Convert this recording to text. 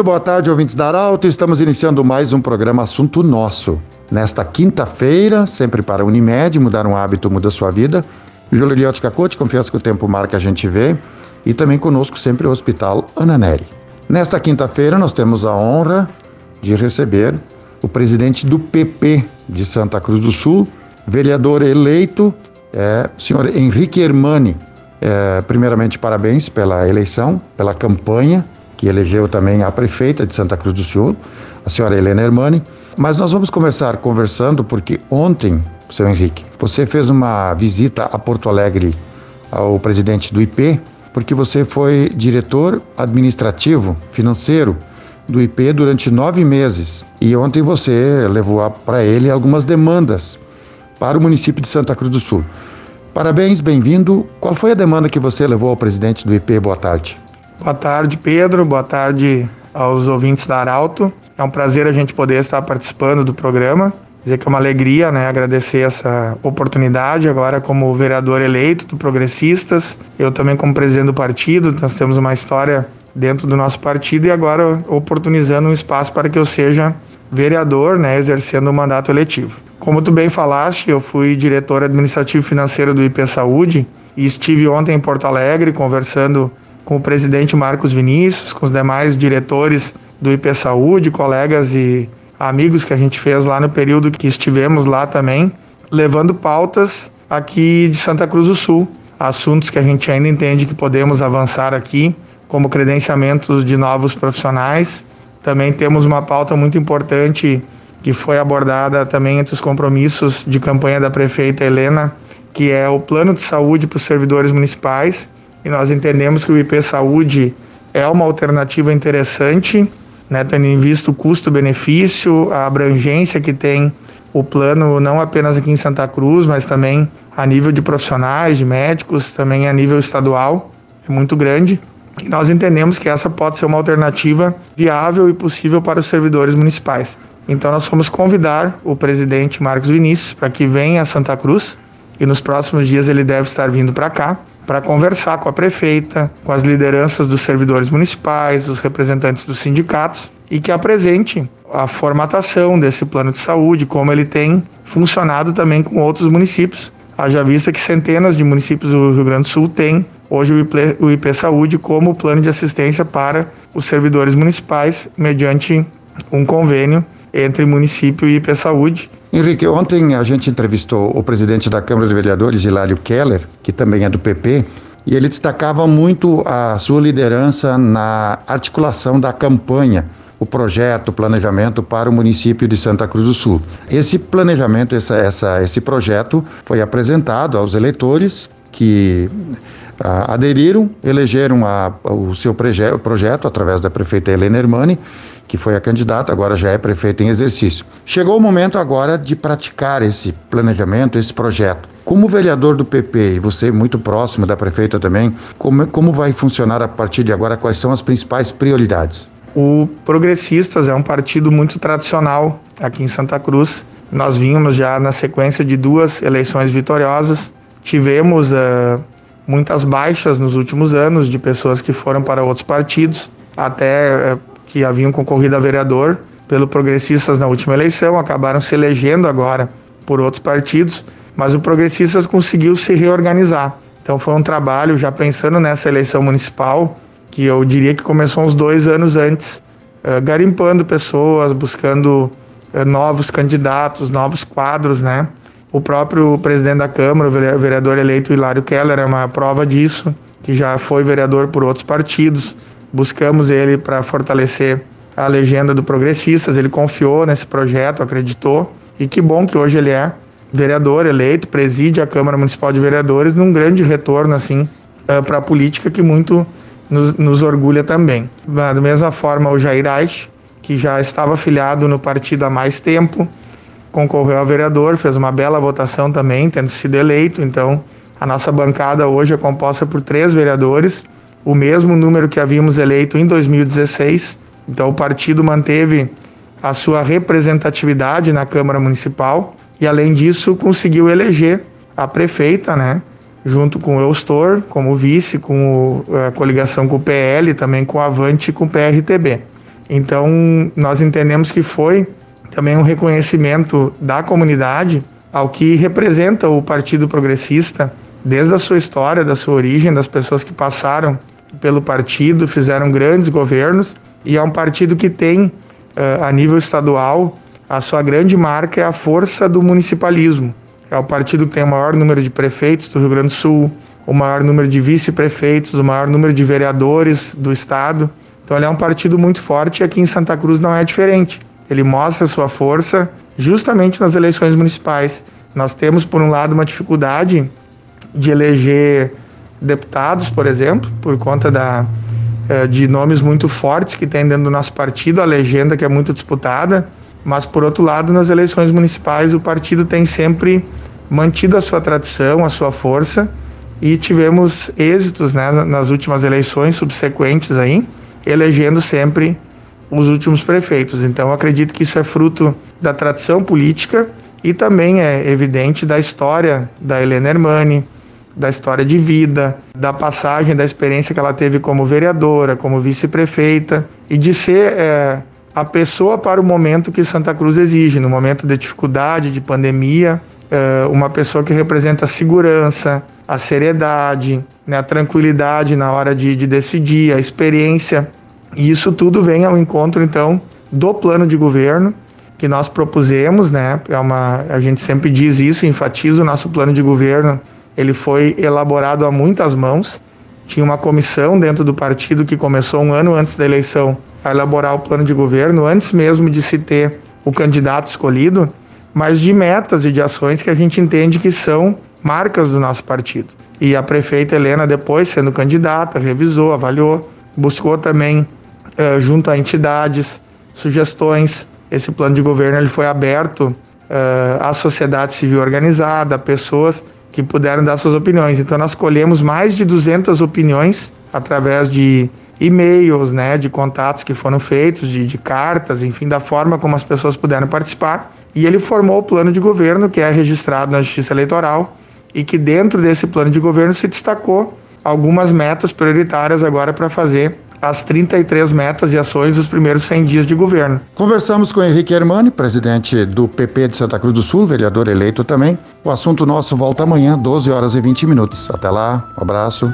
Muito boa tarde, ouvintes da Arauto. Estamos iniciando mais um programa Assunto Nosso. Nesta quinta-feira, sempre para Unimed, mudar um hábito muda sua vida. Júlio Liotti Cacote, confiança que o tempo marca a gente vê. E também conosco sempre o Hospital Ana Neri. Nesta quinta-feira, nós temos a honra de receber o presidente do PP de Santa Cruz do Sul, vereador eleito, é, senhor Henrique Hermani. É, primeiramente, parabéns pela eleição, pela campanha que elegeu também a prefeita de Santa Cruz do Sul, a senhora Helena Hermani. Mas nós vamos começar conversando porque ontem, seu Henrique, você fez uma visita a Porto Alegre ao presidente do IP, porque você foi diretor administrativo, financeiro do IP durante nove meses. E ontem você levou para ele algumas demandas para o município de Santa Cruz do Sul. Parabéns, bem-vindo. Qual foi a demanda que você levou ao presidente do IP? Boa tarde. Boa tarde, Pedro. Boa tarde aos ouvintes da Arauto. É um prazer a gente poder estar participando do programa. Dizer que é uma alegria, né? Agradecer essa oportunidade agora como vereador eleito do Progressistas. Eu também como presidente do partido. Nós temos uma história dentro do nosso partido e agora oportunizando um espaço para que eu seja vereador, né? Exercendo o mandato eletivo. Como tu bem falaste, eu fui diretor administrativo financeiro do IP Saúde e estive ontem em Porto Alegre conversando com o presidente Marcos Vinícius, com os demais diretores do IP Saúde, colegas e amigos que a gente fez lá no período que estivemos lá também, levando pautas aqui de Santa Cruz do Sul, assuntos que a gente ainda entende que podemos avançar aqui, como credenciamentos de novos profissionais. Também temos uma pauta muito importante que foi abordada também entre os compromissos de campanha da prefeita Helena, que é o plano de saúde para os servidores municipais e nós entendemos que o IP Saúde é uma alternativa interessante, né, tendo em vista o custo-benefício, a abrangência que tem o plano, não apenas aqui em Santa Cruz, mas também a nível de profissionais, de médicos, também a nível estadual, é muito grande. E nós entendemos que essa pode ser uma alternativa viável e possível para os servidores municipais. Então nós fomos convidar o presidente Marcos Vinícius para que venha a Santa Cruz e nos próximos dias ele deve estar vindo para cá para conversar com a prefeita, com as lideranças dos servidores municipais, os representantes dos sindicatos e que apresente a formatação desse plano de saúde, como ele tem funcionado também com outros municípios. Haja vista que centenas de municípios do Rio Grande do Sul têm hoje o IP, o IP Saúde como plano de assistência para os servidores municipais, mediante um convênio entre município e IP Saúde, Henrique, ontem a gente entrevistou o presidente da Câmara de Vereadores, Hilário Keller, que também é do PP, e ele destacava muito a sua liderança na articulação da campanha, o projeto, o planejamento para o município de Santa Cruz do Sul. Esse planejamento, essa, essa, esse projeto foi apresentado aos eleitores que ah, aderiram, elegeram a, o seu projeto através da prefeita Helena Hermani que foi a candidata, agora já é prefeita em exercício. Chegou o momento agora de praticar esse planejamento, esse projeto. Como vereador do PP, e você muito próximo da prefeita também, como, como vai funcionar a partir de agora? Quais são as principais prioridades? O Progressistas é um partido muito tradicional aqui em Santa Cruz. Nós vínhamos já na sequência de duas eleições vitoriosas. Tivemos uh, muitas baixas nos últimos anos de pessoas que foram para outros partidos, até uh, que haviam concorrido a vereador pelo Progressistas na última eleição, acabaram se elegendo agora por outros partidos, mas o Progressistas conseguiu se reorganizar. Então foi um trabalho já pensando nessa eleição municipal, que eu diria que começou uns dois anos antes, uh, garimpando pessoas, buscando uh, novos candidatos, novos quadros, né? O próprio presidente da Câmara, o vereador eleito Hilário Keller, é uma prova disso, que já foi vereador por outros partidos buscamos ele para fortalecer a legenda do Progressistas. Ele confiou nesse projeto, acreditou e que bom que hoje ele é vereador eleito, preside a Câmara Municipal de Vereadores num grande retorno assim eh, para a política que muito nos, nos, orgulha também. Da mesma forma, o Jair Aich, que já estava afiliado no partido há mais tempo, concorreu a vereador, fez uma bela votação também, tendo sido eleito. Então, a nossa bancada hoje é composta por três vereadores o mesmo número que havíamos eleito em 2016. Então, o partido manteve a sua representatividade na Câmara Municipal e, além disso, conseguiu eleger a prefeita, né? Junto com o Eustor, como vice, com a coligação com o PL, também com o Avante e com o PRTB. Então, nós entendemos que foi também um reconhecimento da comunidade ao que representa o Partido Progressista, desde a sua história, da sua origem, das pessoas que passaram pelo partido, fizeram grandes governos, e é um partido que tem, eh, a nível estadual, a sua grande marca é a força do municipalismo. É o partido que tem o maior número de prefeitos do Rio Grande do Sul, o maior número de vice-prefeitos, o maior número de vereadores do estado. Então ele é um partido muito forte e aqui em Santa Cruz não é diferente. Ele mostra sua força justamente nas eleições municipais. Nós temos, por um lado, uma dificuldade de eleger deputados, por exemplo, por conta da, eh, de nomes muito fortes que tem dentro do nosso partido, a legenda que é muito disputada. Mas, por outro lado, nas eleições municipais, o partido tem sempre mantido a sua tradição, a sua força, e tivemos êxitos né, nas últimas eleições subsequentes aí, elegendo sempre os últimos prefeitos. Então, acredito que isso é fruto da tradição política e também é evidente da história da Helena Hermani, da história de vida, da passagem, da experiência que ela teve como vereadora, como vice-prefeita e de ser é, a pessoa para o momento que Santa Cruz exige, no momento de dificuldade, de pandemia, é, uma pessoa que representa a segurança, a seriedade, né, a tranquilidade na hora de, de decidir, a experiência. E isso tudo vem ao encontro, então, do plano de governo que nós propusemos, né? É uma, a gente sempre diz isso, enfatiza o nosso plano de governo. Ele foi elaborado a muitas mãos. Tinha uma comissão dentro do partido que começou um ano antes da eleição a elaborar o plano de governo, antes mesmo de se ter o candidato escolhido, mas de metas e de ações que a gente entende que são marcas do nosso partido. E a prefeita Helena, depois sendo candidata, revisou, avaliou, buscou também, eh, junto a entidades, sugestões. Esse plano de governo ele foi aberto eh, à sociedade civil organizada, a pessoas que puderam dar suas opiniões. Então, nós colhemos mais de 200 opiniões através de e-mails, né, de contatos que foram feitos, de, de cartas, enfim, da forma como as pessoas puderam participar. E ele formou o plano de governo, que é registrado na Justiça Eleitoral, e que dentro desse plano de governo se destacou algumas metas prioritárias agora para fazer as 33 metas e ações dos primeiros 100 dias de governo. Conversamos com Henrique Hermani, presidente do PP de Santa Cruz do Sul, vereador eleito também. O assunto nosso volta amanhã, 12 horas e 20 minutos. Até lá, um abraço.